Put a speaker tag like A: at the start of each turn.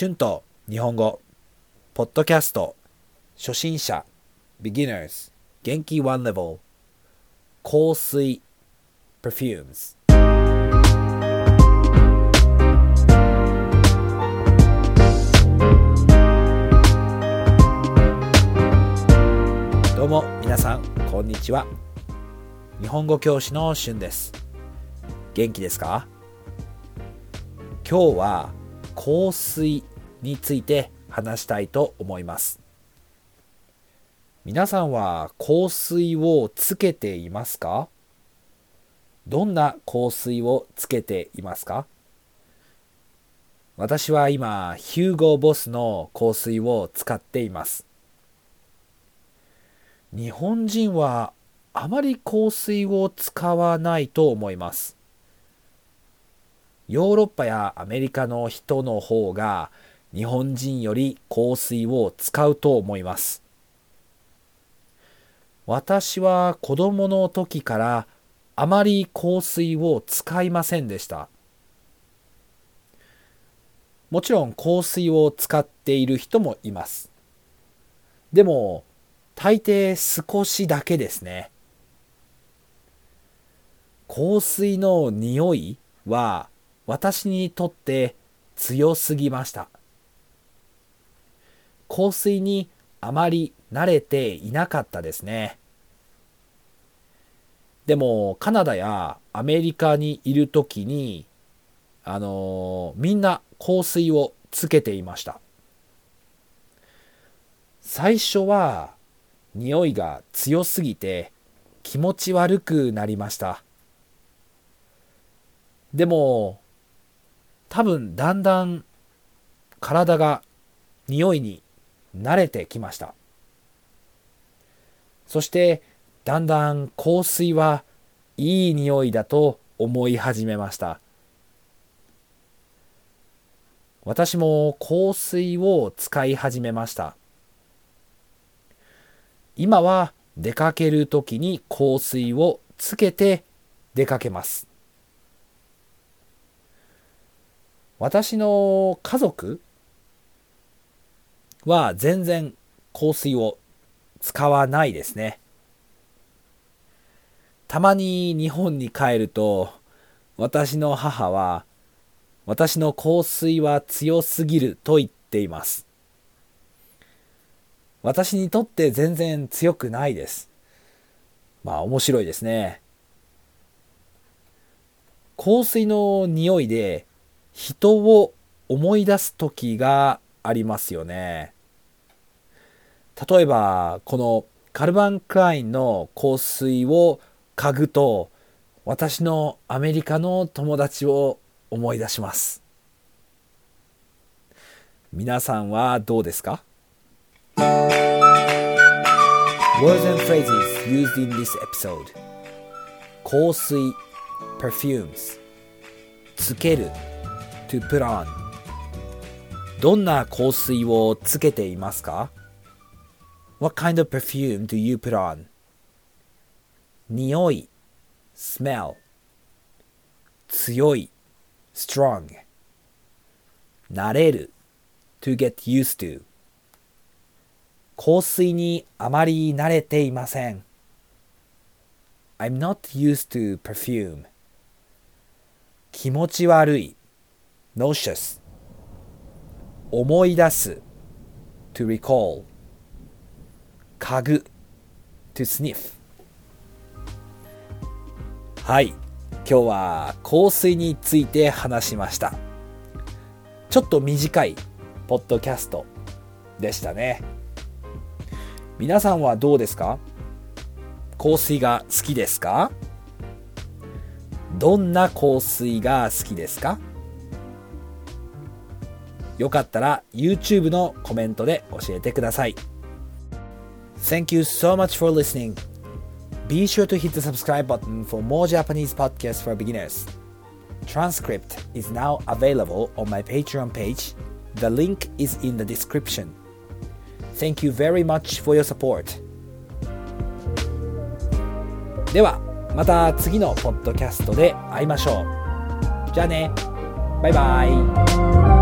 A: 春と日本語ポッドキャスト初心者 beginners 元気 one level 香水 perfumes どうも皆さんこんにちは。日本語教師の春です。元気ですか？今日は香水について話したいと思います。皆さんは香水をつけていますか？どんな香水をつけていますか？私は今ヒューゴーボスの香水を使っています。日本人はあまり香水を使わないと思います。ヨーロッパやアメリカの人の方が日本人より香水を使うと思います。私は子供の時からあまり香水を使いませんでした。もちろん香水を使っている人もいます。でも大抵少しだけですね。香水の匂いは私にとって強すぎました。香水にあまり慣れていなかったですね。でもカナダやアメリカにいる時にあのみんな香水をつけていました。最初は匂いが強すぎて気持ち悪くなりました。でも多分だんだん体が匂いに慣れてきました。そしてだんだん香水はいい匂いだと思い始めました。私も香水を使い始めました。今は出かける時に香水をつけて出かけます。私の家族は全然香水を使わないですね。たまに日本に帰ると私の母は私の香水は強すぎると言っています。私にとって全然強くないです。まあ面白いですね。香水の匂いで人を思い出す時がありますよね。例えばこのカルバン・クラインの香水を嗅ぐと私のアメリカの友達を思い出します。皆さんはどうですか？Words and phrases used in this episode 香水 perfumes つける to put on どんな香水をつけていますか What kind of perfume do you put on? 匂い smell 強い strong 慣れる to get used to 香水にあまり慣れていません I'm not used to perfume 気持ち悪い nauseous. 思い出す. To recall. 嗅ぐ. To sniff. はい。今日は香水について話しました。ちょっと短いポッドキャストでしたね。皆さんはどうですか?香水が好きですか?どんな香水が好きですか?よかったら YouTube のコメントで教えてください。Thank you so much for listening. Be sure to hit the subscribe button for more Japanese podcasts for beginners. Transcript is now available on my Patreon page. The link is in the description. Thank you very much for your support. では、また次のポッドキャストで会いましょう。じゃあね。バイバイ。